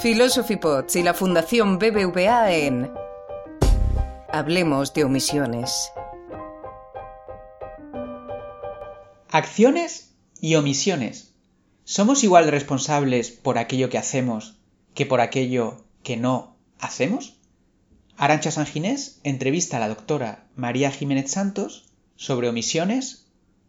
Philosophy Pods y la Fundación BBVA en Hablemos de omisiones. Acciones y omisiones. ¿Somos igual de responsables por aquello que hacemos que por aquello que no hacemos? Arancha Sanginés entrevista a la doctora María Jiménez Santos sobre omisiones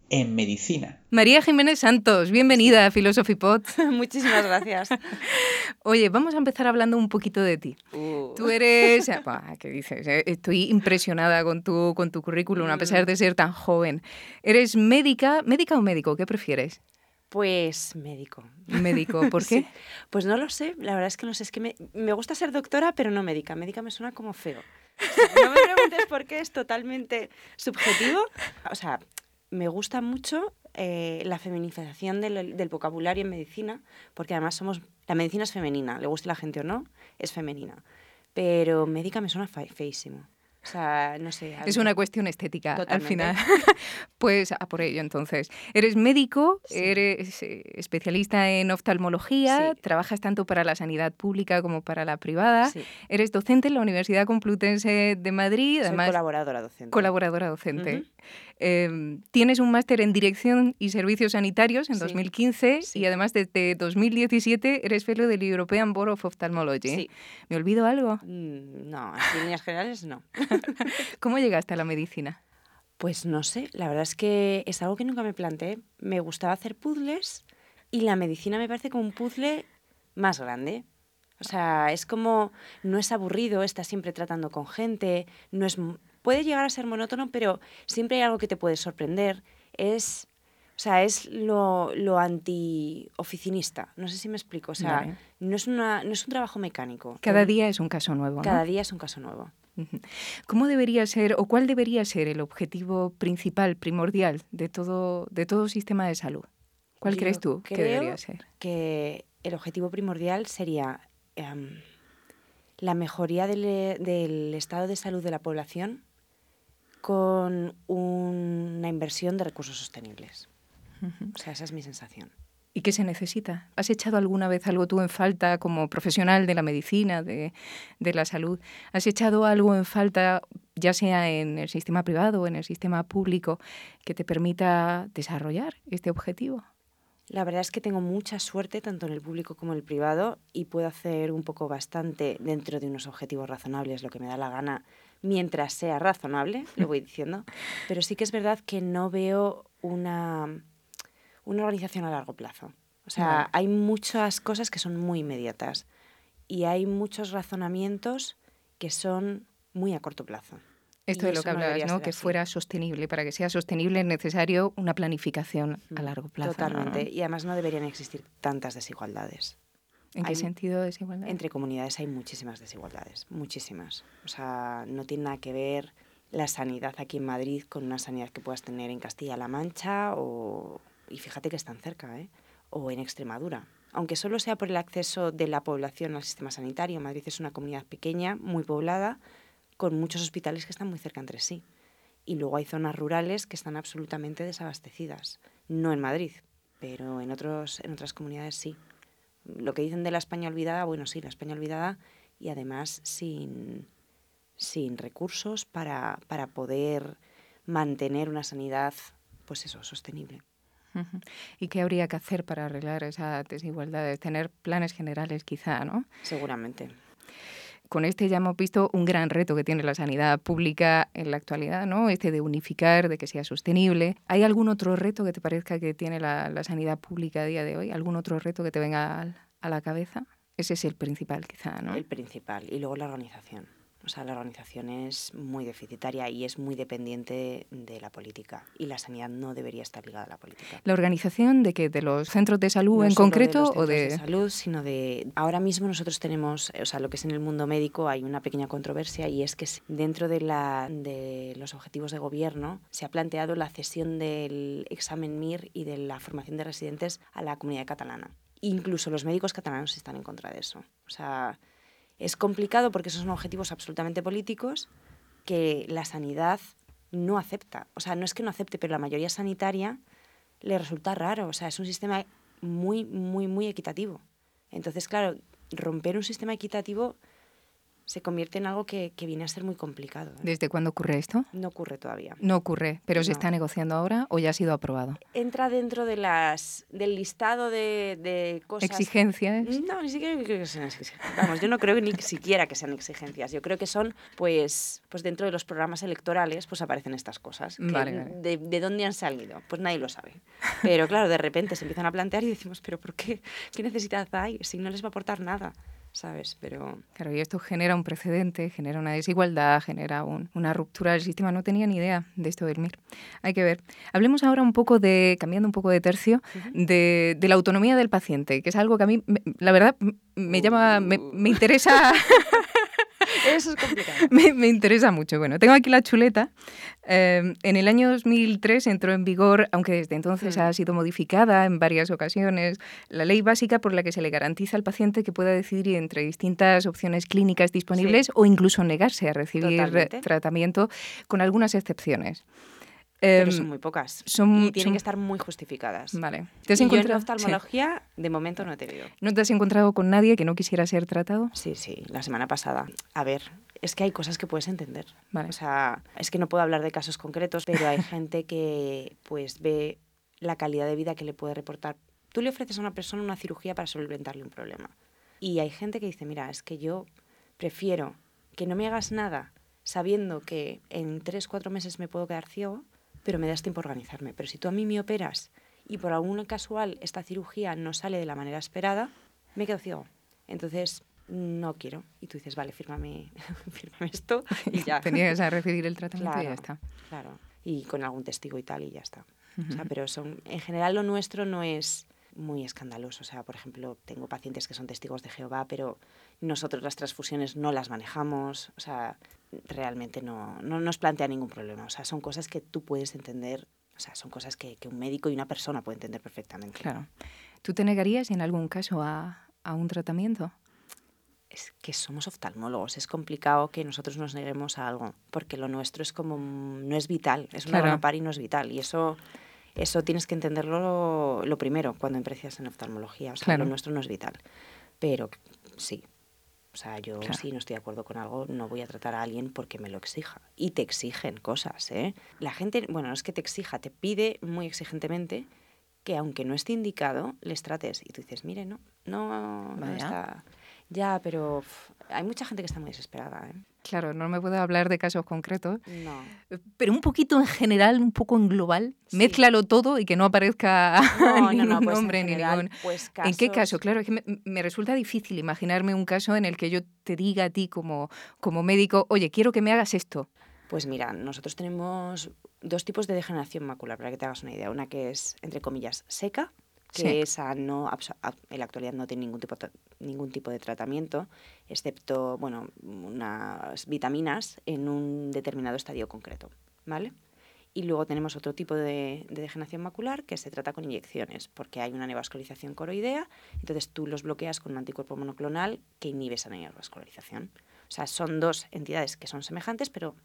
en medicina. María Jiménez Santos, bienvenida a Philosophy Pod. Muchísimas gracias. Oye, vamos a empezar hablando un poquito de ti. Uh. Tú eres... ¿Qué dices? Eh, Estoy impresionada con tu, con tu currículum, a pesar de ser tan joven. ¿Eres médica? ¿Médica o médico? ¿Qué prefieres? Pues médico. Médico, ¿por qué? Sí. Pues no lo sé, la verdad es que no sé, es que me, me gusta ser doctora, pero no médica. Médica me suena como feo. O sea, no me preguntes por qué, es totalmente subjetivo. O sea, me gusta mucho eh, la feminización del, del, vocabulario en medicina, porque además somos, la medicina es femenina, le guste la gente o no, es femenina. Pero médica me suena fe, feísimo. O sea, no sé. Es una cuestión estética Totalmente. al final. pues a por ello entonces. Eres médico, sí. eres eh, especialista en oftalmología, sí. trabajas tanto para la sanidad pública como para la privada. Sí. Eres docente en la Universidad Complutense de Madrid. Soy además, colaboradora docente. Colaboradora docente. Uh -huh. eh, tienes un máster en Dirección y Servicios Sanitarios en 2015 y además desde 2017 eres fellow del European Board of Ophthalmology. ¿Me olvido algo? Mm, No, en líneas generales no. ¿Cómo llegaste a la medicina? Pues no sé, la verdad es que es algo que nunca me planteé. Me gustaba hacer puzzles y la medicina me parece como un puzzle más grande. O sea, es como, no es aburrido, estás siempre tratando con gente, no es, puede llegar a ser monótono, pero siempre hay algo que te puede sorprender. Es, o sea, es lo, lo anti-oficinista. No sé si me explico. O sea, vale. no, es una, no es un trabajo mecánico. Cada día es un caso nuevo. Cada ¿no? día es un caso nuevo. ¿Cómo debería ser o cuál debería ser el objetivo principal, primordial de todo, de todo sistema de salud? ¿Cuál Yo crees tú que debería ser? Que el objetivo primordial sería um, la mejoría del, del, estado de salud de la población con una inversión de recursos sostenibles. O sea, esa es mi sensación. ¿Y qué se necesita? ¿Has echado alguna vez algo tú en falta como profesional de la medicina, de, de, la salud? ¿Has echado algo en falta, ya sea en el sistema privado o en el sistema público, que te permita desarrollar este objetivo? La verdad es que tengo mucha suerte tanto en el público como en el privado y puedo hacer un poco bastante dentro de unos objetivos razonables, lo que me da la gana, mientras sea razonable, lo voy diciendo. Pero sí que es verdad que no veo una una organización a largo plazo. O sea, vale. hay muchas cosas que son muy inmediatas y hay muchos razonamientos que son muy a corto plazo. Esto de lo que hablabas, ¿no? Que así. fuera sostenible. Para que sea sostenible es necesario una planificación a largo plazo. Totalmente. ¿no? Y además no deberían existir tantas desigualdades. ¿En qué hay, sentido desigualdad? Entre comunidades hay muchísimas desigualdades, muchísimas. O sea, no tiene nada que ver la sanidad aquí en Madrid con una sanidad que puedas tener en Castilla-La Mancha o, y fíjate que están cerca, ¿eh? o en Extremadura. Aunque solo sea por el acceso de la población al sistema sanitario, Madrid es una comunidad pequeña, muy poblada, con muchos hospitales que están muy cerca entre sí. Y luego hay zonas rurales que están absolutamente desabastecidas. No en Madrid, pero en, otros, en otras comunidades sí. Lo que dicen de la España olvidada, bueno, sí, la España olvidada y además sin, sin recursos para, para poder mantener una sanidad, pues eso, sostenible. ¿Y qué habría que hacer para arreglar esas desigualdades? Tener planes generales quizá, ¿no? Seguramente. Con este ya hemos visto un gran reto que tiene la sanidad pública en la actualidad, ¿no? Este de unificar, de que sea sostenible. ¿Hay algún otro reto que te parezca que tiene la, la sanidad pública a día de hoy? ¿Algún otro reto que te venga a la cabeza? Ese es el principal, quizá, ¿no? El principal. Y luego la organización. O sea, la organización es muy deficitaria y es muy dependiente de la política. Y la sanidad no debería estar ligada a la política. ¿La organización de que ¿De los centros de salud no en concreto? De los o de... de salud, sino de... Ahora mismo nosotros tenemos, o sea, lo que es en el mundo médico, hay una pequeña controversia y es que dentro de, la, de los objetivos de gobierno se ha planteado la cesión del examen MIR y de la formación de residentes a la comunidad catalana. Incluso los médicos catalanos están en contra de eso. O sea, es complicado porque esos son objetivos absolutamente políticos que la sanidad no acepta. O sea, no es que no acepte, pero la mayoría sanitaria le resulta raro. O sea, es un sistema muy, muy, muy equitativo. Entonces, claro, romper un sistema equitativo se convierte en algo que, que viene a ser muy complicado. ¿eh? ¿Desde cuándo ocurre esto? No ocurre todavía. No ocurre, pero ¿se está negociando ahora o ya ha sido aprobado? Entra dentro de las, del listado de, de cosas... ¿Exigencias? No, ni siquiera creo que sean exigencias. Vamos, yo no creo ni siquiera que sean exigencias. Yo creo que son, pues, pues dentro de los programas electorales, pues aparecen estas cosas. que Vale, vale. De, de dónde han salido? Pues nadie lo sabe. Pero claro, de repente se empiezan a plantear y decimos, ¿pero por qué? ¿Qué necesidad hay? Si no les va a aportar nada, ¿sabes? Pero Claro, y esto genera un precedente, genera una desigualdad, genera un- una ruptura del sistema. No tenía ni idea de esto del MIR. Hay que ver. Hablemos ahora un poco de, cambiando un poco de tercio, de, de la autonomía del paciente, que es algo que a mí, me- la verdad, me llama, me, me interesa. eso es complicado. Me, me interesa mucho. Bueno, tengo aquí la chuleta. Eh, en el año 2003 entró en vigor, aunque desde entonces Mm. ha sido modificada en varias ocasiones, la ley básica por la que se le garantiza al paciente que pueda decidir entre distintas opciones clínicas disponibles o incluso negarse a recibir Totalmente. tratamiento, con algunas excepciones. Pero Em, son muy pocas. son- y tienen son- que estar muy justificadas. Vale. ¿Te has Y yo en encontrado- sí. oftalmología, de momento no he tenido. ¿No te has encontrado con nadie que no quisiera ser tratado? Sí, sí, la semana pasada. A ver, es que hay cosas que puedes entender. Vale. O sea, es que no puedo hablar de casos concretos, pero hay gente que pues ve la calidad de vida que le puede reportar. Tú le ofreces a una persona una cirugía para solventarle un problema. Y hay gente que dice, mira, es que yo prefiero que no me hagas nada sabiendo que en tres, cuatro meses me puedo quedar ciego, pero me das tiempo a organizarme. Pero si tú a mí me operas y por algún casual esta cirugía no sale de la manera esperada, me quedo ciego. Entonces, no quiero. Y tú dices, vale, fírmame, fírmame esto y ya. Te niegas a recibir el tratamiento y ya Claro, está. Claro. Y con algún testigo y tal y ya está. O sea, pero son, en general lo nuestro no es muy escandaloso. O sea, por ejemplo, tengo pacientes que son testigos de Jehová, pero nosotros las transfusiones no las manejamos. O sea, realmente no, no nos plantea ningún problema. O sea, son cosas que tú puedes entender. O sea, son cosas que, que un médico y una persona pueden entender perfectamente. Claro. ¿Tú te negarías en algún caso a, a un tratamiento? es que somos oftalmólogos, es complicado que nosotros nos neguemos a algo, porque lo nuestro es como, no es vital, es una Claro. y no es vital, y eso, eso tienes que entenderlo lo, lo primero cuando empiezas en oftalmología, o sea, Claro. lo nuestro no es vital, pero sí, o sea, yo Claro. si no estoy de acuerdo con algo, no voy a tratar a alguien porque me lo exija, y te exigen cosas, ¿eh? La gente, bueno, no es que te exija, te pide muy exigentemente que aunque no esté indicado, les trates, y tú dices, mire, no, no, está... Ya, pero hay mucha gente que está muy desesperada. ¿eh? Claro, no me puedo hablar de casos concretos, No. pero un poquito en general, un poco en global. Sí. Mézclalo todo y que no aparezca No, no, ningún no, pues en nombre ni general, ningún... pues ¿En qué caso? Claro, es que me, me resulta difícil imaginarme un caso en el que yo te diga a ti como, como médico, oye, quiero que me hagas esto. Pues mira, nosotros tenemos dos tipos de degeneración macular, para que te hagas una idea. Una que es, entre comillas, seca, que esa no, en la actualidad no tiene ningún tipo, ningún tipo de tratamiento, excepto, bueno, unas vitaminas en un determinado estadio concreto, ¿vale? Y luego tenemos otro tipo de, de degeneración macular que se trata con inyecciones, porque hay una neovascularización coroidea, entonces tú los bloqueas con un anticuerpo monoclonal que inhibe esa neovascularización. O sea, son dos entidades que son semejantes, pero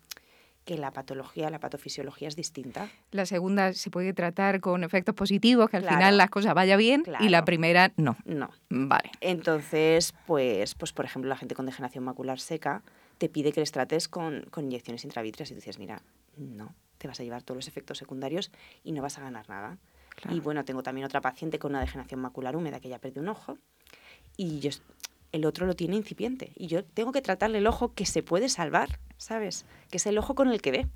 que la patología, la patofisiología es distinta. La segunda se puede tratar con efectos positivos, que al Claro. final las cosas vaya bien, y la primera no. No. Vale. Entonces, pues, pues por ejemplo, la gente con degeneración macular seca te pide que les trates con, con inyecciones intravítreas y tú dices, mira, no, te vas a llevar todos los efectos secundarios y no vas a ganar nada. Claro. Y bueno, tengo también otra paciente con una degeneración macular húmeda que ya perdió un ojo y yo, el otro lo tiene incipiente y yo tengo que tratarle el ojo que se puede salvar, ¿sabes? Que es el ojo con el que ve.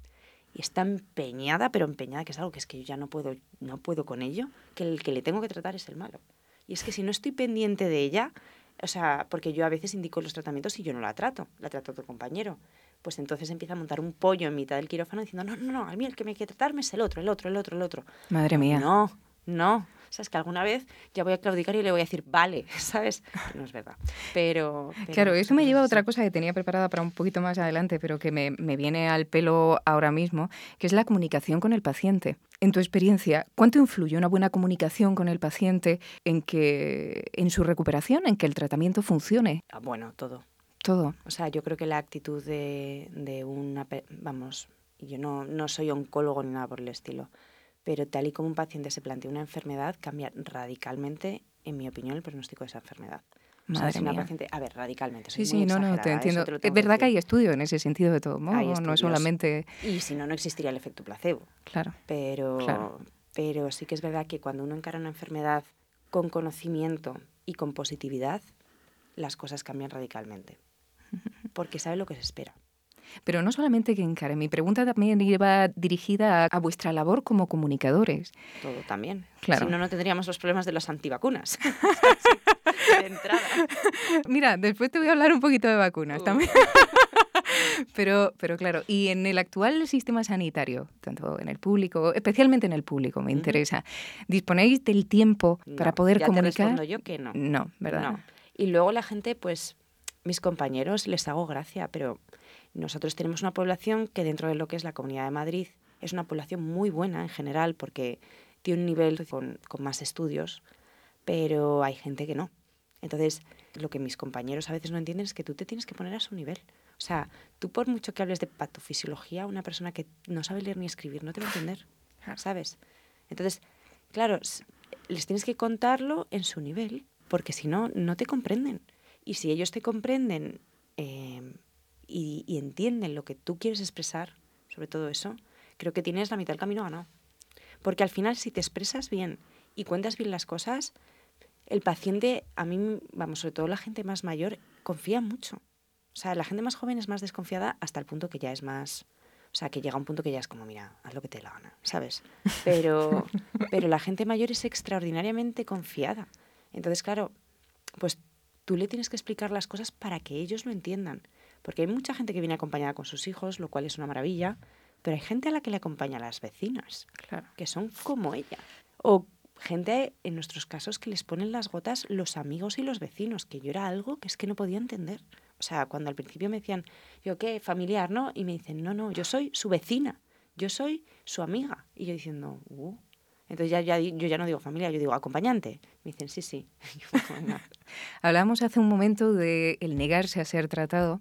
Y está empeñada, pero empeñada, que es algo que es que yo ya no puedo, no puedo con ello, que el que le tengo que tratar es el malo. Y es que si no estoy pendiente de ella, o sea, porque yo a veces indico los tratamientos y yo no la trato, la trato otro compañero. Pues entonces empieza a montar un pollo en mitad del quirófano diciendo, no, no, no, a mí el que me hay que tratarme es el otro, el otro, el otro, el otro. Madre mía. No, no. O sea, es que alguna vez ya voy a claudicar y le voy a decir, vale, ¿sabes? Que no es verdad. Pero. pero Claro, eso me lleva a otra cosa que tenía preparada para un poquito más adelante, pero que me, me viene al pelo ahora mismo, que es la comunicación con el paciente. En tu experiencia, ¿cuánto influye una buena comunicación con el paciente en que en su recuperación, en que el tratamiento funcione? Ah, Bueno, todo. Todo. O sea, yo creo que la actitud de, de una... Vamos, yo no, no soy oncólogo ni nada por el estilo, pero tal y como un paciente se plantea una enfermedad, cambia radicalmente, en mi opinión, el pronóstico de esa enfermedad. O sea, Madre si una mía. paciente, a ver, radicalmente. Sí, sí, no, no, te entiendo. te Es que verdad que hay estudio en ese sentido de todo modo, no es solamente... Y si no, no existiría el efecto placebo. Claro. Pero, Claro. pero sí que es verdad que cuando uno encara una enfermedad con conocimiento y con positividad, las cosas cambian radicalmente. Porque sabe lo que se espera. Pero no solamente que encare, mi pregunta también iba dirigida a, a vuestra labor como comunicadores. Todo también. Claro. Si no, no tendríamos los problemas de las antivacunas. de entrada. Mira, después te voy a hablar un poquito de vacunas Uh. también. pero, pero claro, y en el actual sistema sanitario, tanto en el público, especialmente en el público, me interesa, ¿disponéis del tiempo para poder ya comunicar? Te respondo yo que no. No, ¿verdad? No. Y luego la gente, pues, mis compañeros les hago gracia, pero nosotros tenemos una población que dentro de lo que es la Comunidad de Madrid es una población muy buena en general porque tiene un nivel con, con más estudios, pero hay gente que no. Entonces, lo que mis compañeros a veces no entienden es que tú te tienes que poner a su nivel. O sea, tú por mucho que hables de patofisiología, una persona que no sabe leer ni escribir no te va a entender, ¿sabes? Entonces, claro, les tienes que contarlo en su nivel, porque si no, no te comprenden. Y si ellos te comprenden eh, y, y entienden lo que tú quieres expresar sobre todo eso, creo que tienes la mitad del camino ganado. Porque al final, si te expresas bien y cuentas bien las cosas, el paciente, a mí, vamos, sobre todo la gente más mayor, confía mucho. O sea, la gente más joven es más desconfiada hasta el punto que ya es más... O sea, que llega un punto que ya es como, mira, haz lo que te dé la gana, ¿sabes? Pero, pero la gente mayor es extraordinariamente confiada. Entonces, claro, pues tú le tienes que explicar las cosas para que ellos lo entiendan. Porque hay mucha gente que viene acompañada con sus hijos, lo cual es una maravilla, pero hay gente a la que le acompaña las vecinas, Claro. que son como ella. O gente, en nuestros casos, que les ponen las gotas los amigos y los vecinos, que yo era algo que es que no podía entender. O sea, cuando al principio me decían, yo qué, familiar, ¿no? Y me dicen, no, no, yo soy su vecina, yo soy su amiga. Y yo diciendo, uh. Entonces ya, ya, yo ya no digo familia, yo digo acompañante. Me dicen, sí, sí. "Venga". Hablábamos hace un momento de el negarse a ser tratado.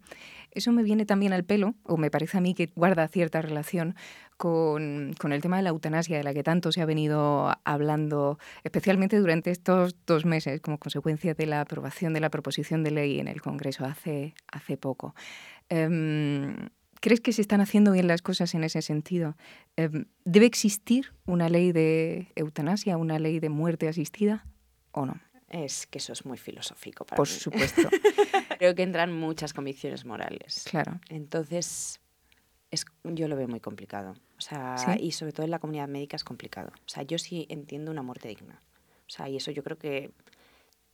Eso me viene también al pelo, o me parece a mí que guarda cierta relación con, con el tema de la eutanasia, de la que tanto se ha venido hablando, especialmente durante estos dos meses, como consecuencia de la aprobación de la proposición de ley en el Congreso hace, hace poco. Em, ¿Crees que se están haciendo bien las cosas en ese sentido? Em, ¿Debe existir una ley de eutanasia, una ley de muerte asistida o no? Es que eso es muy filosófico para Por mí. supuesto, Creo que entran muchas convicciones morales. claro. Entonces, es, yo lo veo muy complicado. O sea, ¿Sí? y sobre todo en la comunidad médica es complicado. O sea, yo sí entiendo una muerte digna. O sea, y eso yo creo que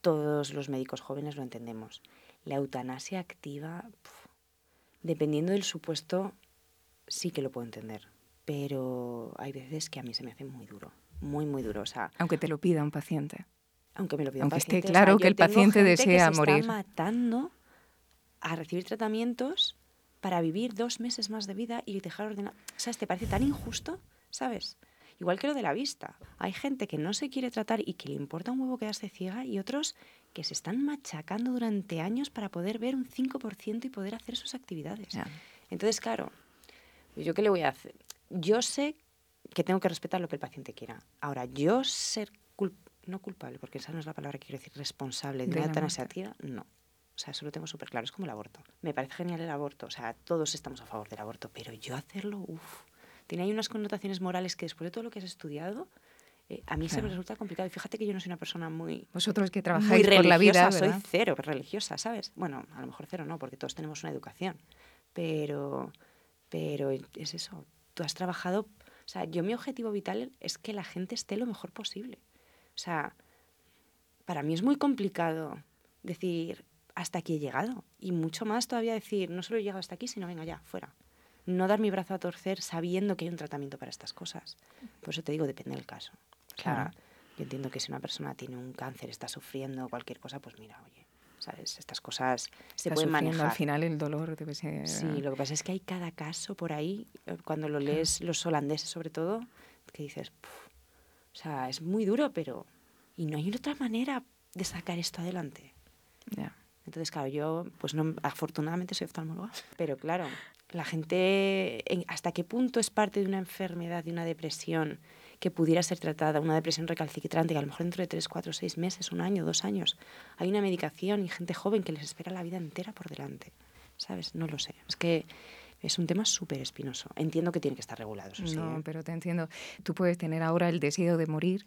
todos los médicos jóvenes lo entendemos. La eutanasia activa, puf, dependiendo del supuesto, sí que lo puedo entender. Pero hay veces que a mí se me hace muy duro. Muy, muy duro. O sea, Aunque te lo pida un paciente. aunque me lo pida Aunque un esté paciente. o claro sea, que el paciente desea que se morir. Está matando a recibir tratamientos para vivir dos meses más de vida y dejar ordenado. ¿Sabes? ¿Te parece tan injusto? ¿Sabes? Igual que lo de la vista. Hay gente que no se quiere tratar y que le importa un huevo quedarse ciega y otros que se están machacando durante años para poder ver un 5% y poder hacer sus actividades. Ya. Entonces, claro, ¿yo qué le voy a hacer? Yo sé que tengo que respetar lo que el paciente quiera. Ahora, yo ser cul- no culpable, porque esa no es la palabra que quiero decir, responsable de, De una eutanasia no. O sea, eso lo tengo súper claro. Es como el aborto. Me parece genial el aborto. O sea, todos estamos a favor del aborto, pero yo hacerlo, uff. Tiene ahí unas connotaciones morales que después de todo lo que has estudiado, eh, a mí se me resulta complicado. Y fíjate que yo no soy una persona muy, Vosotros que muy trabajáis religiosa, por la vida, soy cero religiosa, ¿sabes? Bueno, a lo mejor cero no, porque todos tenemos una educación. Pero, pero es eso. Tú has trabajado. O sea, yo mi objetivo vital es que la gente esté lo mejor posible. O sea, para mí es muy complicado decir hasta aquí he llegado. Y mucho más todavía decir, no solo he llegado hasta aquí, sino venga ya, fuera. No dar mi brazo a torcer sabiendo que hay un tratamiento para estas cosas. Por eso te digo, depende del caso. Claro. yo entiendo que si una persona tiene un cáncer, está sufriendo cualquier cosa, pues mira, oye, ¿sabes? Estas cosas se Está pueden manejar. Al final el dolor debe ser... Sí, lo que pasa es que hay cada caso por ahí, eh, cuando lo lees los holandeses sobre todo, que dices, "Puf". o sea, es muy duro, pero... Y no hay otra manera de sacar esto adelante. Ya. Entonces, claro, yo, pues no, afortunadamente soy oftalmóloga, pero claro, la gente, en- ¿hasta qué punto es parte de una enfermedad, de una depresión que pudiera ser tratada, una depresión recalcitrante, que a lo mejor dentro de 3, 4, 6 meses, un año, dos años, hay una medicación y gente joven que les espera la vida entera por delante. ¿Sabes? No lo sé. Es que es un tema súper espinoso. Entiendo que tiene que estar regulado. Eso sí, no, ¿eh? pero te entiendo. Tú puedes tener ahora el deseo de morir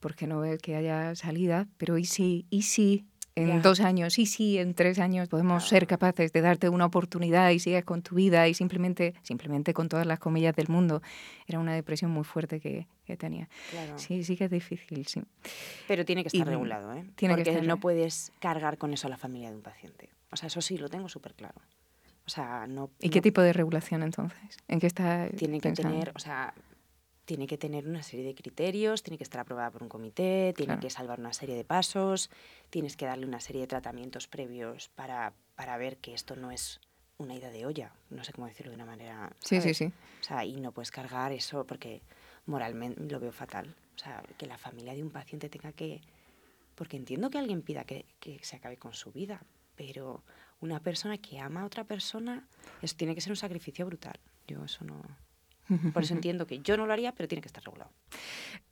porque no ves que haya salida, pero ¿y si, y si en dos años, y si en tres años podemos ser capaces de darte una oportunidad y sigues con tu vida y simplemente, simplemente con todas las comillas del mundo, era una depresión muy fuerte que, que tenía. Claro. Sí, sí que es difícil, sí. Pero tiene que Y estar regulado, ¿eh? tiene que Porque estar no puedes cargar con eso a la familia de un paciente. O sea, eso sí, lo tengo súper claro. O sea, no... ¿Y qué no- tipo de regulación entonces? ¿En qué está tiene que pensando? tener, o sea, tiene que tener una serie de criterios, tiene que estar aprobada por un comité, tiene Claro. que salvar una serie de pasos, tienes que darle una serie de tratamientos previos para, para ver que esto no es una ida de olla, no sé cómo decirlo de una manera. Sí, sí, sí. O sea, y no puedes cargar eso porque moralmente lo veo fatal. O sea, que la familia de un paciente tenga que... Porque entiendo que alguien pida que, que se acabe con su vida, pero una persona que ama a otra persona, eso tiene que ser un sacrificio brutal. Yo eso no... Por eso entiendo que yo no lo haría, pero tiene que estar regulado.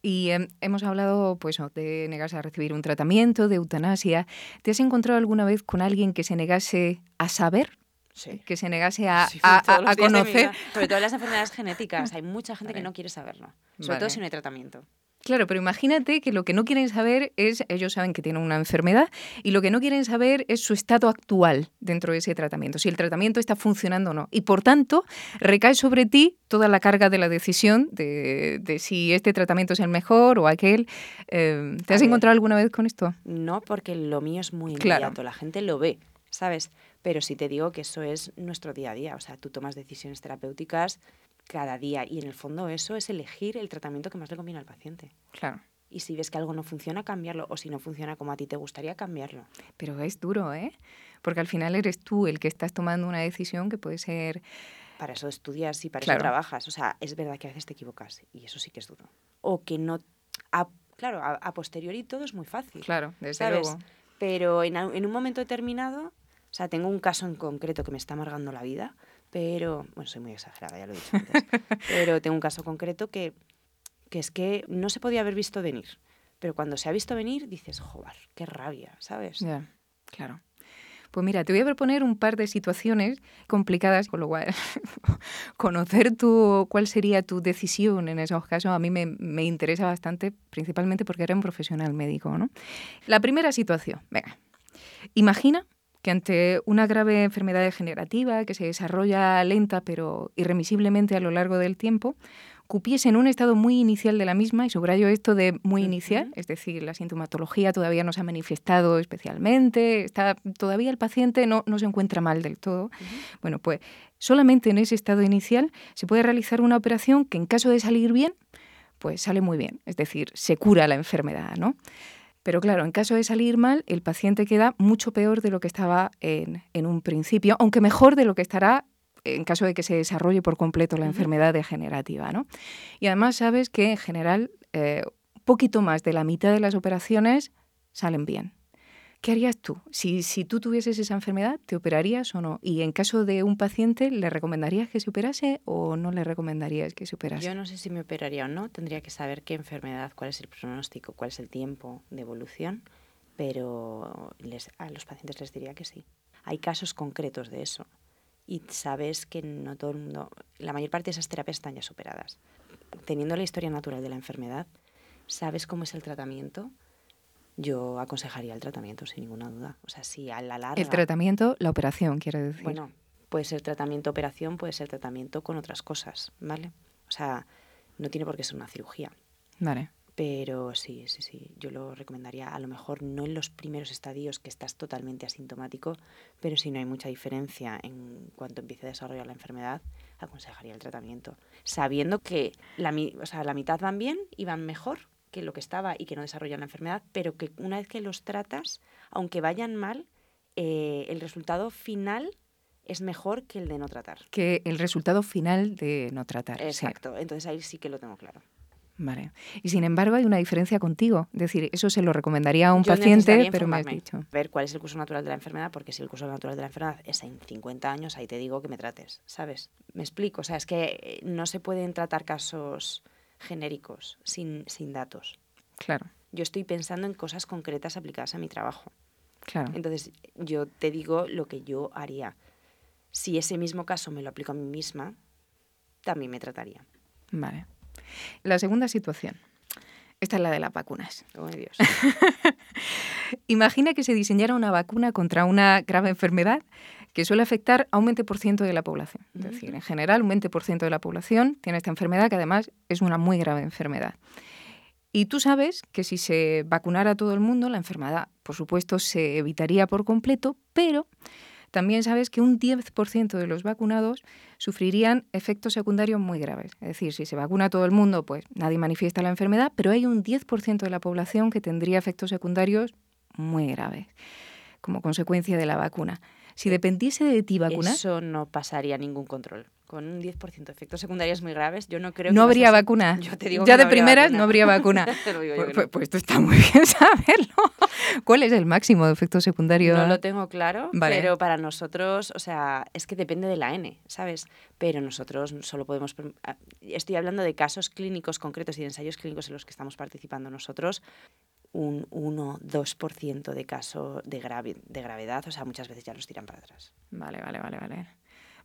Y em, hemos hablado pues, de negarse a recibir un tratamiento, de eutanasia. ¿Te has encontrado alguna vez con alguien que se negase a saber? Sí. Que se negase a, Sí, a- a- a conocer. Sobre todo las enfermedades genéticas. Hay mucha gente Vale. que no quiere saberlo. Sobre Vale. todo si no hay tratamiento. Claro, pero imagínate que lo que no quieren saber es, ellos saben que tienen una enfermedad y lo que no quieren saber es su estado actual dentro de ese tratamiento, si el tratamiento está funcionando o no. Y por tanto, recae sobre ti toda la carga de la decisión de, de si este tratamiento es el mejor o aquel. Eh, ¿Te has ver. encontrado alguna vez con esto? No porque lo mío es muy Claro. inmediato. La gente lo ve, ¿sabes? Pero sí te digo que eso es nuestro día a día. O sea, tú tomas decisiones terapéuticas cada día y en el fondo eso es elegir el tratamiento que más le conviene al paciente. Claro. Y si ves que algo no funciona, cambiarlo. O si no funciona como a ti te gustaría, cambiarlo. Pero es duro, ¿eh? Porque al final eres tú el que estás tomando una decisión que puede ser... Para eso estudias y para Claro. eso trabajas. O sea, es verdad que a veces te equivocas y eso sí que es duro. O que no... a- claro, a, a posteriori todo es muy fácil. Claro, desde ¿sabes? luego. Pero en, en un momento determinado, o sea, tengo un caso en concreto que me está amargando la vida, pero, bueno, soy muy exagerada, ya lo he dicho antes, pero tengo un caso concreto que, que es que no se podía haber visto venir. Pero cuando se ha visto venir, dices, joder, qué rabia, ¿sabes? Ya, claro. Pues mira, te voy a proponer un par de situaciones complicadas, con lo cual conocer tu, cuál sería tu decisión en esos casos a mí me, me interesa bastante, principalmente porque eres un profesional médico. ¿no? La primera situación, venga, imagina que ante una grave enfermedad degenerativa que se desarrolla lenta pero irremisiblemente a lo largo del tiempo, cupiese en un estado muy inicial de la misma, y subrayo esto de muy inicial, es decir, la sintomatología todavía no se ha manifestado especialmente, está, todavía el paciente no, no se encuentra mal del todo. Bueno, pues solamente en ese estado inicial se puede realizar una operación que en caso de salir bien, pues sale muy bien, es decir, se cura la enfermedad, ¿no? Pero claro, en caso de salir mal, el paciente queda mucho peor de lo que estaba en, en un principio, aunque mejor de lo que estará en caso de que se desarrolle por completo la enfermedad degenerativa. ¿no? Y además sabes que en general eh, poquito más de la mitad de las operaciones salen bien. ¿Qué harías tú? Si, si tú tuvieses esa enfermedad, ¿te operarías o no? Y en caso de un paciente, ¿le recomendarías que se operase o no le recomendarías que se operase? Yo no sé si me operaría o no, tendría que saber qué enfermedad, cuál es el pronóstico, cuál es el tiempo de evolución, pero les- a los pacientes les diría que sí. Hay casos concretos de eso y sabes que no todo el mundo, la mayor parte de esas terapias están ya superadas. Teniendo la historia natural de la enfermedad, sabes cómo es el tratamiento, yo aconsejaría el tratamiento sin ninguna duda. O sea, si a la larga... El tratamiento, la operación, quiero decir. Bueno, puede ser tratamiento operación, puede ser tratamiento con otras cosas, ¿vale? O sea, no tiene por qué ser una cirugía. Vale. Pero sí, sí, sí, yo lo recomendaría, a lo mejor no en los primeros estadios que estás totalmente asintomático, pero si no hay mucha diferencia en cuanto empiece a desarrollar la enfermedad, aconsejaría el tratamiento, sabiendo que la, o sea, la mitad van bien y van mejor que lo que estaba y que no desarrollan la enfermedad, pero que una vez que los tratas, aunque vayan mal, eh, el resultado final es mejor que el de no tratar. Que el resultado final de no tratar. sí. Exacto, entonces ahí sí que lo tengo claro. Vale. Y sin embargo hay una diferencia contigo. Es decir, eso se lo recomendaría a un Yo paciente, pero me has dicho. Ver cuál es el curso natural de la enfermedad, porque si el curso natural de la enfermedad es en 50 años, ahí te digo que me trates, ¿sabes? Me explico, o sea, es que eh, no se pueden tratar casos genéricos, sin, sin datos. Claro, Yo estoy pensando en cosas concretas aplicadas a mi trabajo. claro. Entonces, yo te digo lo que yo haría. Si ese mismo caso me lo aplico a mí misma, también me trataría. Vale. La segunda situación. Esta es la de las vacunas. Oh, Dios. Imagina que se diseñara una vacuna contra una grave enfermedad que suele afectar a un 20% de la población. Es decir, en general, un 20% de la población tiene esta enfermedad, que además es una muy grave enfermedad. Y tú sabes que si se vacunara a todo el mundo, la enfermedad, por supuesto, se evitaría por completo, pero también sabes que un 10% de los vacunados sufrirían efectos secundarios muy graves. Es decir, si se vacuna todo el mundo, pues nadie manifiesta la enfermedad, pero hay un 10% de la población que tendría efectos secundarios muy graves como consecuencia de la vacuna. Si dependiese de ti vacunar, Eso no pasaría ningún control. Con un 10% de efectos secundarios muy graves, yo no creo que no habría pasase- vacuna. Yo te digo ya que de no habría primeras vacuna. no habría vacuna. Pues, que pues- no. pues esto está muy bien saberlo. ¿Cuál es el máximo de efecto secundario? No lo tengo claro, Vale. pero para nosotros, o sea, es que depende de la N, ¿sabes? Pero nosotros solo podemos... ah, Estoy hablando de casos clínicos concretos y de ensayos clínicos en los que estamos participando nosotros, un 1-2% de caso de, grave, de gravedad, o sea, muchas veces ya los tiran para atrás. Vale, vale, vale, vale.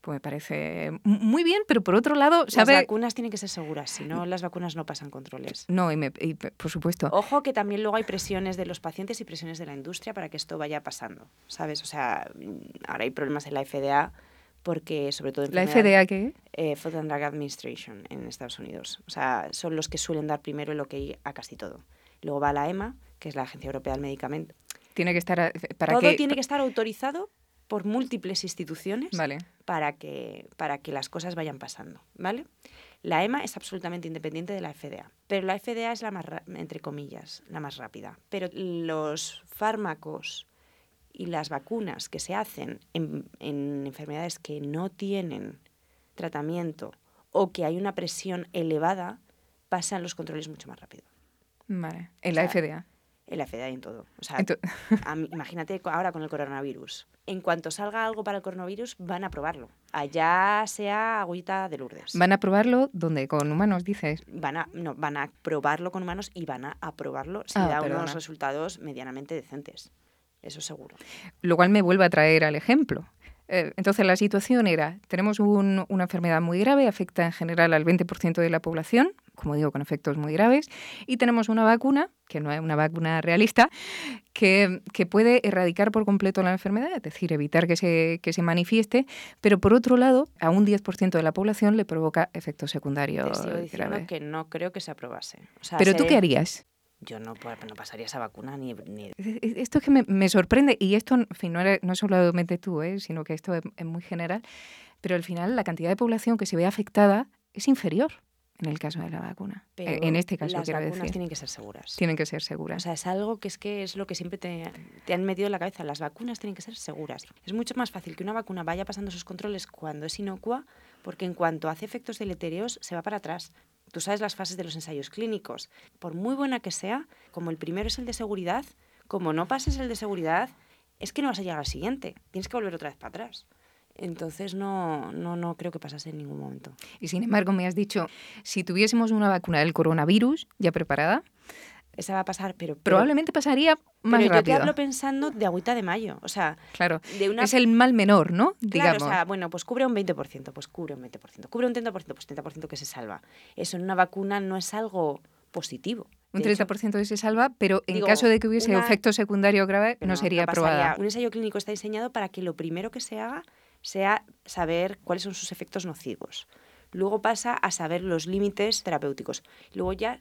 Pues me parece muy bien, pero por otro lado, Las vacunas tienen que ser seguras, si no, las vacunas no pasan controles. No, y, me- y, por supuesto. Ojo que también luego hay presiones de los pacientes y presiones de la industria para que esto vaya pasando, ¿sabes? O sea, mm, ahora hay problemas en la FDA porque sobre todo... ¿La FDA qué? eh, Food and Drug Administration en Estados Unidos. O sea, son los que suelen dar primero el ok a casi todo. Luego va la EMA, que es la Agencia Europea del Medicamento. Tiene que estar para Todo que tiene que estar autorizado por múltiples instituciones Vale. para, que, para que las cosas vayan pasando, ¿vale? La EMA es absolutamente independiente de la FDA, pero la FDA es la más, entre comillas, la más rápida. Pero los fármacos y las vacunas que se hacen en, en enfermedades que no tienen tratamiento o que hay una presión elevada, pasan los controles mucho más rápido. Vale. En O la sea, FDA. En la FDA y en todo. O sea, mí- imagínate ahora con el coronavirus. En cuanto salga algo para el coronavirus, van a probarlo. Allá sea agüita de Lourdes. Van a probarlo donde con humanos dices. Van a, no, van a probarlo con humanos y van a aprobarlo si Ah, da perdona. unos resultados medianamente decentes. Eso seguro. Lo cual me vuelve a traer al ejemplo. Eh, Entonces la situación era, tenemos un- una enfermedad muy grave, afecta en general al 20% de la población, como digo, con efectos muy graves, y tenemos una vacuna, que no es una vacuna realista, que, que puede erradicar por completo la enfermedad, es decir, evitar que se, que se manifieste, pero por otro lado, a un 10% de la población le provoca efectos secundarios Te sigo diciendo graves. que no creo que se aprobase. O sea, Pero tú qué harías? Yo no, pa- no pasaría esa vacuna ni, ni Esto es que me, me sorprende, y esto, en fin, no, eres- no solamente tú, ¿eh? sino que esto es, es muy general, pero al final la cantidad de población que se ve afectada es inferior en el caso de la vacuna. pero Eh, en este caso, las quiero vacunas decir. tienen que ser seguras. Tienen que ser seguras. O sea, es algo que es que es lo que siempre te, te han metido en la cabeza. Las vacunas tienen que ser seguras. Es mucho más fácil que una vacuna vaya pasando sus controles cuando es inocua, porque en cuanto hace efectos deleterios se va para atrás. Tú sabes las fases de los ensayos clínicos. Por muy buena que sea, como el primero es el de seguridad, como no pases el de seguridad, es que no vas a llegar al siguiente. Tienes que volver otra vez para atrás. Entonces no, no, no creo que pasase en ningún momento. y sin embargo, me has dicho, si tuviésemos una vacuna del coronavirus ya preparada, Esa va a pasar, pero... pero- probablemente pasaría más pero yo te rápido. hablo pensando de agüita de mayo. O sea, Claro, de una es el mal menor, ¿no? Claro, Digamos. o sea, bueno, pues cubre un 20%, pues cubre un 20%, cubre un 30%, pues 30% que se salva. Eso en una vacuna no es algo positivo. un De hecho, 30% de se salva, pero en digo, caso de que hubiese una- efecto secundario grave, no sería pasaría. aprobada. Un ensayo clínico está diseñado para que lo primero que se haga sea saber cuáles son sus efectos nocivos. Luego pasa a saber los límites terapéuticos. Luego ya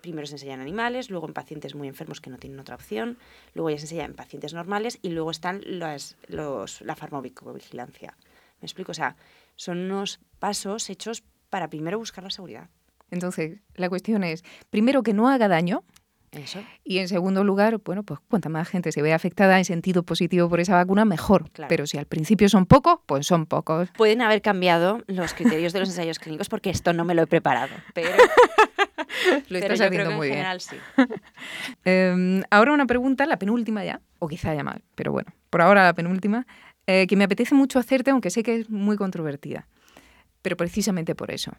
primero se enseña en animales, luego en pacientes muy enfermos que no tienen otra opción, luego ya se enseña en pacientes normales y luego están las, los, la farmacovigilancia. ¿Me explico? O sea, son unos pasos hechos para primero buscar la seguridad. Entonces, la cuestión es, primero, que no haga daño, Eso. Y en segundo lugar, bueno, pues cuanta más gente se ve afectada en sentido positivo por esa vacuna, mejor. Claro. Pero si al principio son pocos, pues son pocos. Pueden haber cambiado los criterios de los ensayos clínicos porque esto no me lo he preparado, pero, Lo estás haciendo muy en bien. sí. Eh, ahora una pregunta, la penúltima ya, o quizá ya más, pero bueno, por ahora la penúltima, eh, que me apetece mucho hacerte, aunque sé que es muy controvertida. Pero precisamente por eso.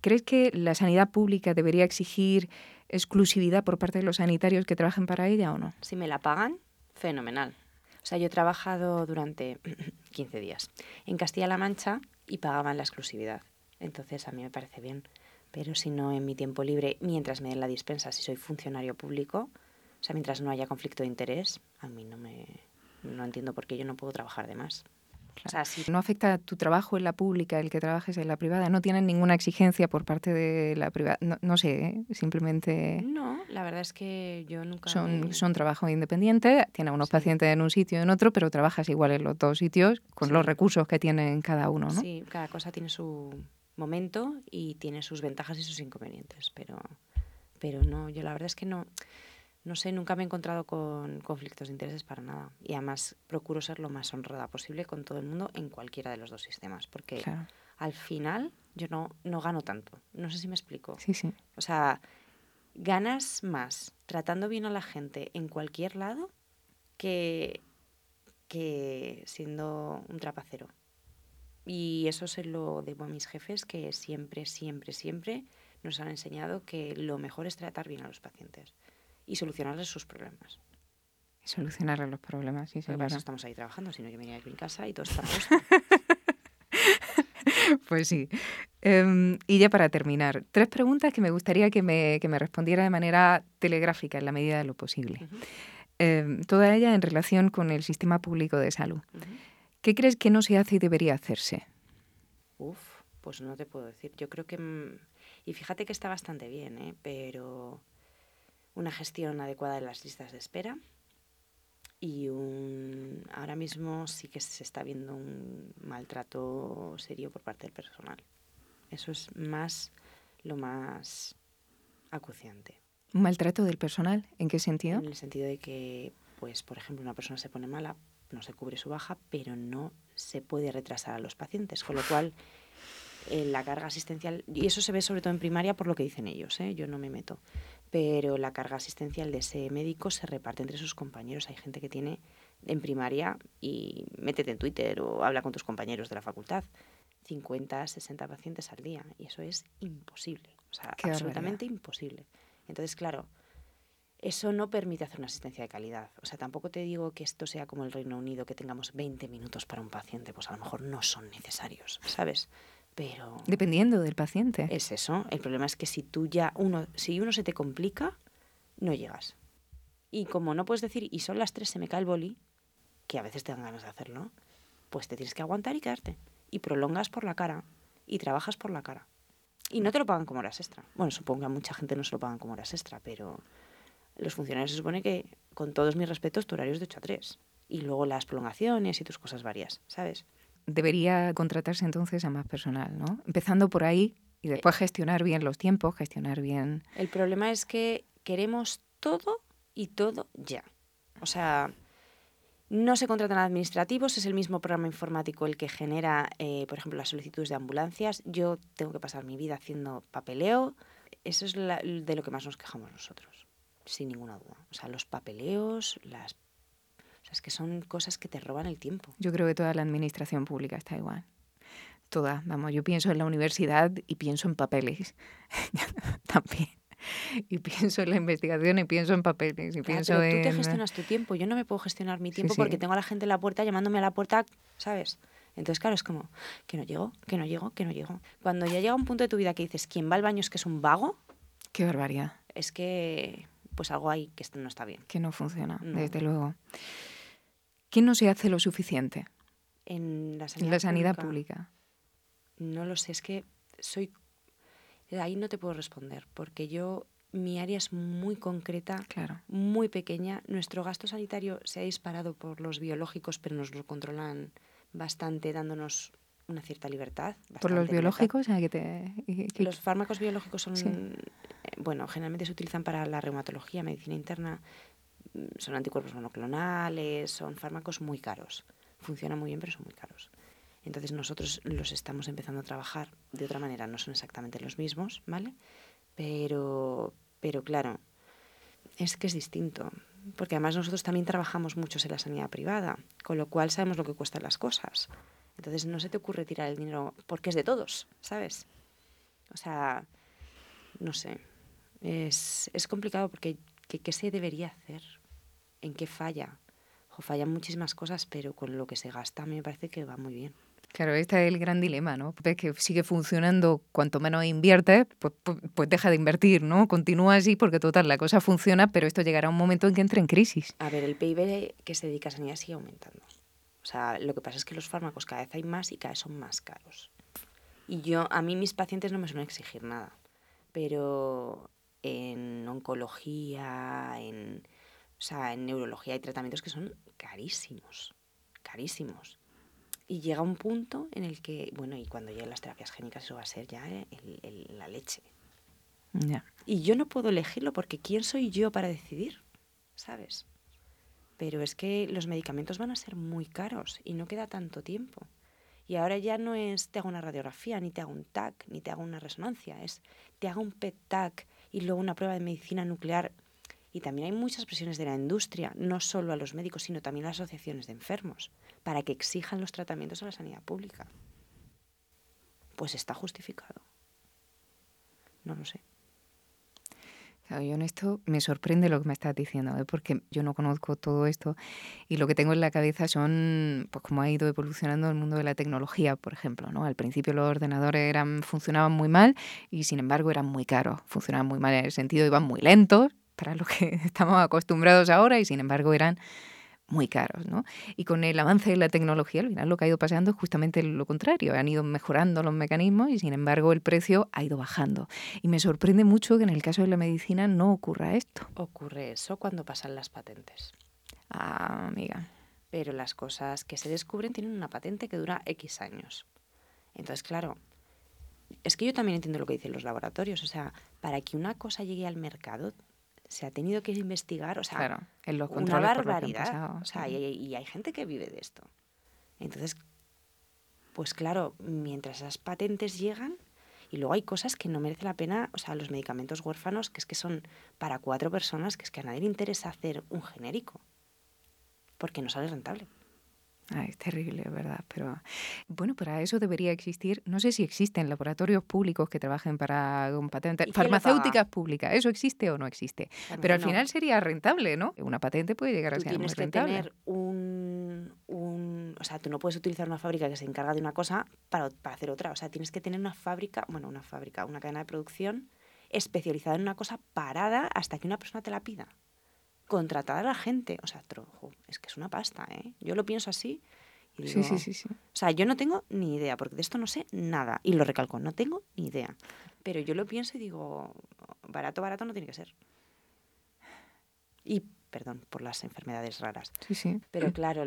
¿Crees que la sanidad pública debería exigir exclusividad por parte de los sanitarios que trabajen para ella o no? Si me la pagan, fenomenal. O sea, yo he trabajado durante 15 días en Castilla-La Mancha y pagaban la exclusividad. Entonces a mí me parece bien. Pero si no en mi tiempo libre, mientras me den la dispensa, si soy funcionario público, o sea, mientras no haya conflicto de interés, a mí no me no entiendo por qué yo no puedo trabajar de más. O sea, si no afecta tu trabajo en la pública, el que trabajes en la privada, no tienen ninguna exigencia por parte de la privada. No, sé, ¿eh? simplemente. No, la verdad es que yo nunca. Son, son trabajo independiente, tiene unos pacientes en un sitio y en otro, pero trabajas igual en los dos sitios con los recursos que tienen cada uno, ¿no? Sí, cada cosa tiene su momento y tiene sus ventajas y sus inconvenientes, pero, pero no, yo la verdad es que no no sé, nunca me he encontrado con conflictos de intereses para nada. Y además procuro ser lo más honrada posible con todo el mundo en cualquiera de los dos sistemas. Porque al final yo no, no gano tanto. No sé si me explico. Sí, sí. O sea, ganas más tratando bien a la gente en cualquier lado que, que siendo un trapacero. Y eso se lo debo a mis jefes que siempre, siempre, siempre nos han enseñado que lo mejor es tratar bien a los pacientes y solucionarles sus problemas. Solucionarles los problemas, sí, sí. Claro. estamos ahí trabajando, si no yo me iría a mi casa y todo está Pues sí. Em, y ya para terminar, tres preguntas que me gustaría que me, que me respondiera de manera telegráfica en la medida de lo posible. Em, toda ella en relación con el sistema público de salud. ¿Qué crees que no se hace y debería hacerse? Uf, pues no te puedo decir. Yo creo que... Mm, y fíjate que está bastante bien, ¿eh? pero una gestión adecuada de las listas de espera y un, ahora mismo sí que se está viendo un maltrato serio por parte del personal. Eso es más lo más acuciante. ¿Un maltrato del personal? ¿En qué sentido? En el sentido de que, pues, por ejemplo, una persona se pone mala, no se cubre su baja, pero no se puede retrasar a los pacientes, con lo cual eh, la carga asistencial, y eso se ve sobre todo en primaria por lo que dicen ellos, ¿eh? yo no me meto, pero la carga asistencial de ese médico se reparte entre sus compañeros. Hay gente que tiene en primaria, y métete en Twitter o habla con tus compañeros de la facultad, 50, 60 pacientes al día, y eso es imposible, o sea, absolutamente imposible. Entonces, claro, eso no permite hacer una asistencia de calidad. O sea, tampoco te digo que esto sea como el Reino Unido, que tengamos 20 minutos para un paciente, pues a lo mejor no son necesarios, ¿sabes? Pero dependiendo del paciente. Es eso. El problema es que si tú ya uno, si uno se te complica, no llegas. Y como no puedes decir y son las tres se me cae el boli, que a veces te dan ganas de hacerlo, pues te tienes que aguantar y quedarte. Y prolongas por la cara y trabajas por la cara. Y no te lo pagan como horas extra. Bueno, supongo que a mucha gente no se lo pagan como horas extra, pero los funcionarios se supone que, con todos mis respetos, tu horario es de 8 a 3. Y luego las prolongaciones y tus cosas varias, ¿sabes? Debería contratarse entonces a más personal, ¿no? Empezando por ahí y después gestionar bien los tiempos, gestionar bien. El problema es que queremos todo y todo ya. O sea, no se contratan administrativos, es el mismo programa informático el que genera, eh, por ejemplo, las solicitudes de ambulancias. Yo tengo que pasar mi vida haciendo papeleo. Eso es de lo que más nos quejamos nosotros, sin ninguna duda. O sea, los papeleos, las es que son cosas que te roban el tiempo. Yo creo que toda la administración pública está igual. Toda, vamos, yo pienso en la universidad y pienso en papeles también. Y pienso en la investigación y pienso en papeles. Y pienso pero tú te gestionas tu tiempo. Yo no me puedo gestionar mi tiempo porque tengo a la gente en la puerta llamándome a la puerta, ¿sabes? Entonces, claro, es como, que no llego, que no llego, que no llego. Cuando ya llega un punto de tu vida que dices, quien va al baño es que es un vago. Qué barbaridad. Es que, pues algo hay que no está bien. Que no funciona, desde luego. ¿Quién no se hace lo suficiente? En la sanidad, pública, No lo sé, es que soy... Ahí no te puedo responder, porque yo, mi área es muy concreta, claro. muy pequeña. Nuestro gasto sanitario se ha disparado por los biológicos, pero nos lo controlan bastante, dándonos una cierta libertad. ¿Por los biológicos? Que te, Los fármacos biológicos son, eh, bueno, generalmente se utilizan para la reumatología, medicina interna, son anticuerpos monoclonales, son fármacos muy caros. Funcionan muy bien, pero son muy caros. Entonces nosotros los estamos empezando a trabajar de otra manera, no son exactamente los mismos, ¿vale? Pero, pero claro, es que es distinto, porque además nosotros también trabajamos muchos en la sanidad privada, con lo cual sabemos lo que cuestan las cosas. Entonces no se te ocurre tirar el dinero porque es de todos, ¿sabes? O sea, no sé. Es, es complicado porque ¿qué, ¿qué, se debería hacer? ¿En qué falla? O fallan muchísimas cosas, pero con lo que se gasta a mí me parece que va muy bien. Claro, este es el gran dilema, ¿no? Ves que sigue funcionando, cuanto menos inviertes, pues, pues, pues, deja de invertir, ¿no? Continúa así porque total, la cosa funciona, pero esto llegará a un momento en que entre en crisis. A ver, el PIB que se dedica a sanidad sigue aumentando. O sea, lo que pasa es que los fármacos cada vez hay más y cada vez son más caros. Y yo, a mí mis pacientes no me suelen exigir nada, pero en oncología, en, sea, en neurología hay tratamientos que son carísimos, carísimos. Y llega un punto en el que, bueno, y cuando lleguen las terapias génicas eso va a ser ya el, el, la leche. Ya. Y yo no puedo elegirlo porque ¿quién soy yo para decidir? ¿Sabes? Pero es que los medicamentos van a ser muy caros y no queda tanto tiempo. Y ahora ya no es te hago una radiografía, ni te hago un TAC, ni te hago una resonancia, es te hago un PET-TAC y luego una prueba de medicina nuclear. Y también hay muchas presiones de la industria, no solo a los médicos, sino también a las asociaciones de enfermos, para que exijan los tratamientos a la sanidad pública. Pues está justificado. No lo sé. Claro, yo en esto me sorprende lo que me estás diciendo, ¿eh? porque yo no conozco todo esto y lo que tengo en la cabeza son pues cómo ha ido evolucionando el mundo de la tecnología, por ejemplo. ¿no? Al principio los ordenadores eran, funcionaban muy mal y sin embargo eran muy caros. Funcionaban muy mal en el sentido, iban muy lentos para lo que estamos acostumbrados ahora y sin embargo eran muy caros, ¿no? Y con el avance de la tecnología, al final lo que ha ido pasando es justamente lo contrario. Han ido mejorando los mecanismos y sin embargo el precio ha ido bajando. Y me sorprende mucho que en el caso de la medicina no ocurra esto. Ocurre eso cuando pasan las patentes. Ah, amiga. Pero las cosas que se descubren tienen una patente que dura X años. Entonces, claro, es que yo también entiendo lo que dicen los laboratorios. O sea, para que una cosa llegue al mercado, se ha tenido que investigar, o sea, claro, en los una barbaridad. Pasado, o sea, sí. y, y, hay gente que vive de esto. Entonces, pues claro, mientras esas patentes llegan, y luego hay cosas que no merece la pena, o sea, los medicamentos huérfanos, que es que son para cuatro personas, que es que a nadie le interesa hacer un genérico, porque no sale rentable. Ay, es terrible, ¿verdad? Pero bueno, para eso debería existir, no sé si existen laboratorios públicos que trabajen para un patente, farmacéuticas públicas, ¿eso existe o no existe? También Pero al no. final sería rentable, ¿no? Una patente puede llegar a ser muy rentable. Tienes que tener un, un, o sea, tú no puedes utilizar una fábrica que se encarga de una cosa para, para hacer otra, o sea, tienes que tener una fábrica, bueno, una fábrica, una cadena de producción especializada en una cosa parada hasta que una persona te la pida contratar a la gente. O sea, trojo, es que es una pasta, ¿eh? Yo lo pienso así. Y digo, sí, sí, sí, sí. O sea, yo no tengo ni idea, porque de esto no sé nada. Y lo recalco, no tengo ni idea. Pero yo lo pienso y digo, barato, barato no tiene que ser. Y, perdón, por las enfermedades raras. Sí, sí. Pero claro,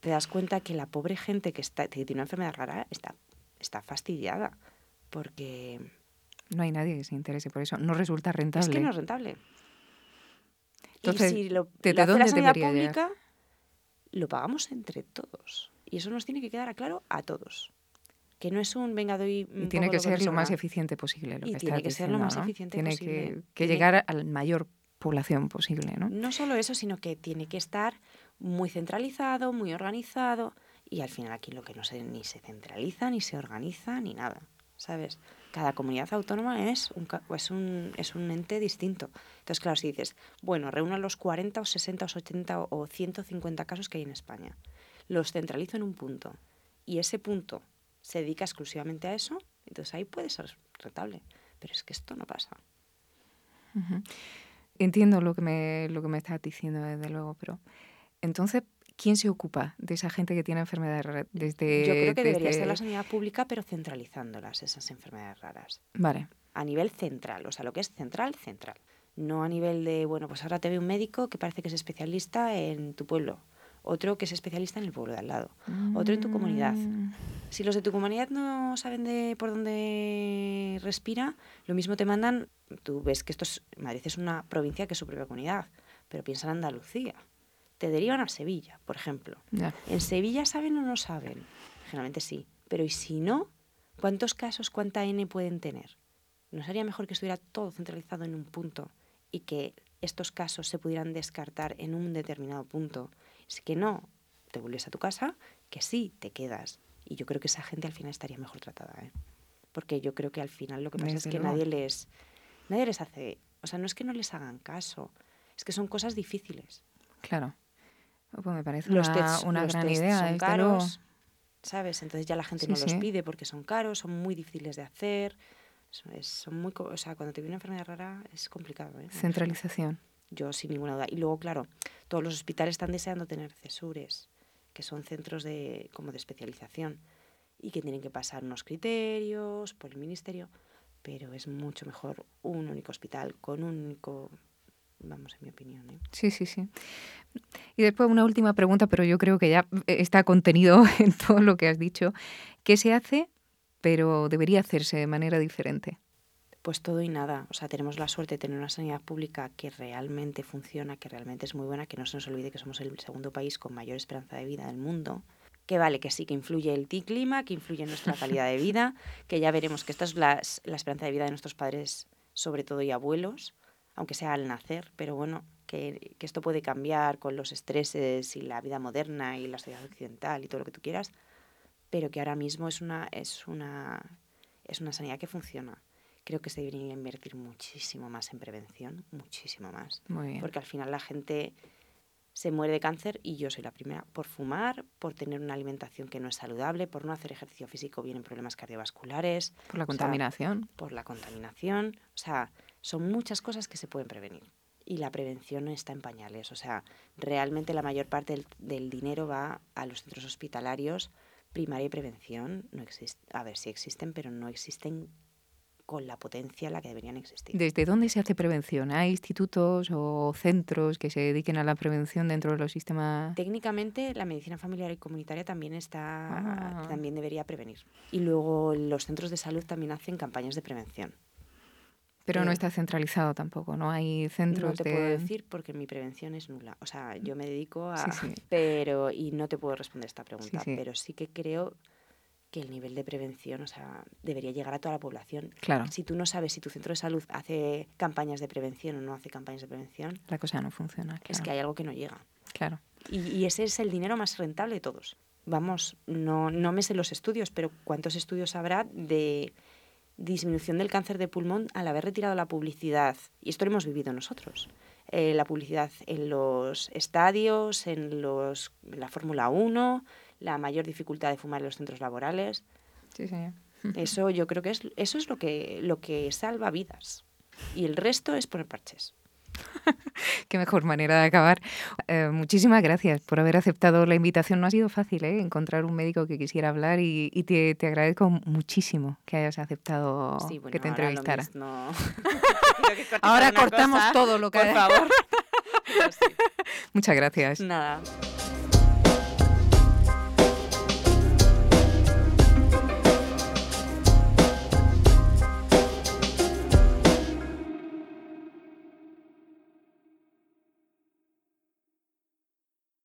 te das cuenta que la pobre gente que, está, que tiene una enfermedad rara está, está fastidiada. Porque... No hay nadie que se interese por eso. No resulta rentable. Es que no es rentable. Entonces, y si lo, ¿de, lo de dónde la sanidad pública, lo pagamos entre todos. Y eso nos tiene que quedar claro a todos. Que no es un venga doy. Y tiene que ser lo más eficiente posible. Lo y que tiene que diciendo, ser lo más ¿no? eficiente tiene posible. Que, que Tiene- llegar a la mayor población posible, ¿no? No solo eso, sino que tiene que estar muy centralizado, muy organizado. Y al final aquí lo que no se, ni se centraliza, ni se organiza, ni nada. ¿Sabes? Cada comunidad autónoma es un, es un, es un ente distinto. Entonces, claro, si dices, bueno, reúno los 40 o 60 o 80 o- o 150 casos que hay en España, los centralizo en un punto y ese punto se dedica exclusivamente a eso, entonces ahí puede ser rentable. Pero es que esto no pasa. Entiendo lo que me, lo que me estás diciendo, desde luego, pero entonces, ¿quién se ocupa de esa gente que tiene enfermedades raras? Desde, Yo creo que debería desde- ser la sanidad pública, pero centralizándolas, esas enfermedades raras. Vale, a nivel central, o sea, lo que es central, central. No a nivel de, bueno, pues ahora te ve un médico que parece que es especialista en tu pueblo, otro que es especialista en el pueblo de al lado, otro en tu comunidad. Mm, Si los de tu comunidad no saben de por dónde respira, lo mismo te mandan, tú ves que esto es, Madrid es una provincia que es su propia comunidad, pero piensa en Andalucía. Te derivan a Sevilla, por ejemplo. ya. ¿En Sevilla saben o no saben? Generalmente sí. Pero ¿y si no? ¿Cuántos casos, cuánta N pueden tener? ¿No sería mejor que estuviera todo centralizado en un punto y que estos casos se pudieran descartar en un determinado punto? Es que no, te vuelves a tu casa, que sí, te quedas. Y yo creo que esa gente al final estaría mejor tratada. ¿eh? porque yo creo que al final lo que pasa Desde es que nadie les, nadie les hace, o sea, no es que no les hagan caso, es que son cosas difíciles. Claro. Pues me parece Los una, tests, una los gran tests idea, son caros. ¿sabes? Entonces ya la gente Sí, no los sí. pide porque son caros, son muy difíciles de hacer. Son, es- son muy, o sea, cuando te viene una enfermedad rara es complicado. ¿eh? Centralización. Yo sin ninguna duda. Y luego, claro, todos los hospitales están deseando tener CESURES, que son centros de, como de especialización, y que tienen que pasar unos criterios por el ministerio, pero es mucho mejor un único hospital con un único, vamos, en mi opinión. ¿eh? Sí, sí, sí. Y después una última pregunta, pero yo creo que ya eh, está contenido en todo lo que has dicho. ¿Qué se hace, pero debería hacerse de manera diferente? Pues todo y nada. O sea, tenemos la suerte de tener una sanidad pública que realmente funciona, que realmente es muy buena, que no se nos olvide que somos el segundo país con mayor esperanza de vida del mundo. Que vale, que sí, que influye el clima, que influye nuestra calidad de vida, que ya veremos que esta es la esperanza de vida de nuestros padres, sobre todo y abuelos, aunque sea al nacer, pero bueno, que, que esto puede cambiar con los estreses y la vida moderna y la sociedad occidental y todo lo que tú quieras, pero que ahora mismo es una, es una, es una sanidad que funciona. Creo que se debería invertir muchísimo más en prevención, muchísimo más. Muy bien. Porque al final la gente se muere de cáncer y yo soy la primera por fumar, por tener una alimentación que no es saludable, por no hacer ejercicio físico, vienen problemas cardiovasculares, Por la o sea, contaminación. por la contaminación. O sea, son muchas cosas que se pueden prevenir. Y la prevención está en pañales. O sea, realmente la mayor parte del, del dinero va a los centros hospitalarios. Primaria y prevención no existe. A ver, sí existen, pero no existen con la potencia a la que deberían existir. ¿Desde dónde se hace prevención? ¿Hay institutos o centros que se dediquen a la prevención dentro de los sistemas? Técnicamente, la medicina familiar y comunitaria también está, Ah. también debería prevenir. Y luego los centros de salud también hacen campañas de prevención. Pero no eh, está centralizado tampoco, ¿no? Hay centros No te de... puedo decir porque mi prevención es nula. O sea, yo me dedico a... Sí, sí. Pero, y no te puedo responder esta pregunta, sí. pero sí que creo que el nivel de prevención, o sea, debería llegar a toda la población. Claro, Si tú no sabes si tu centro de salud hace campañas de prevención o no hace campañas de prevención, la cosa no funciona. es claro, que hay algo que no llega. Claro. Y, y ese es el dinero más rentable de todos. Vamos, no, no me sé los estudios, pero ¿cuántos estudios habrá de disminución del cáncer de pulmón al haber retirado la publicidad? Y esto lo hemos vivido nosotros. Eh, la publicidad en los estadios, en, los, en la Fórmula 1, la mayor dificultad de fumar en los centros laborales. Sí, señor. Eso yo creo que es, eso es lo que, lo que salva vidas. Y el resto es poner parches. Qué mejor manera de acabar. Eh, muchísimas gracias por haber aceptado la invitación. No ha sido fácil ¿eh? encontrar un médico que quisiera hablar y, y te, te agradezco muchísimo que hayas aceptado Sí, bueno, que te ahora entrevistara. Ahora cortamos cosa, todo lo que Por favor. Sí. Muchas gracias. Nada.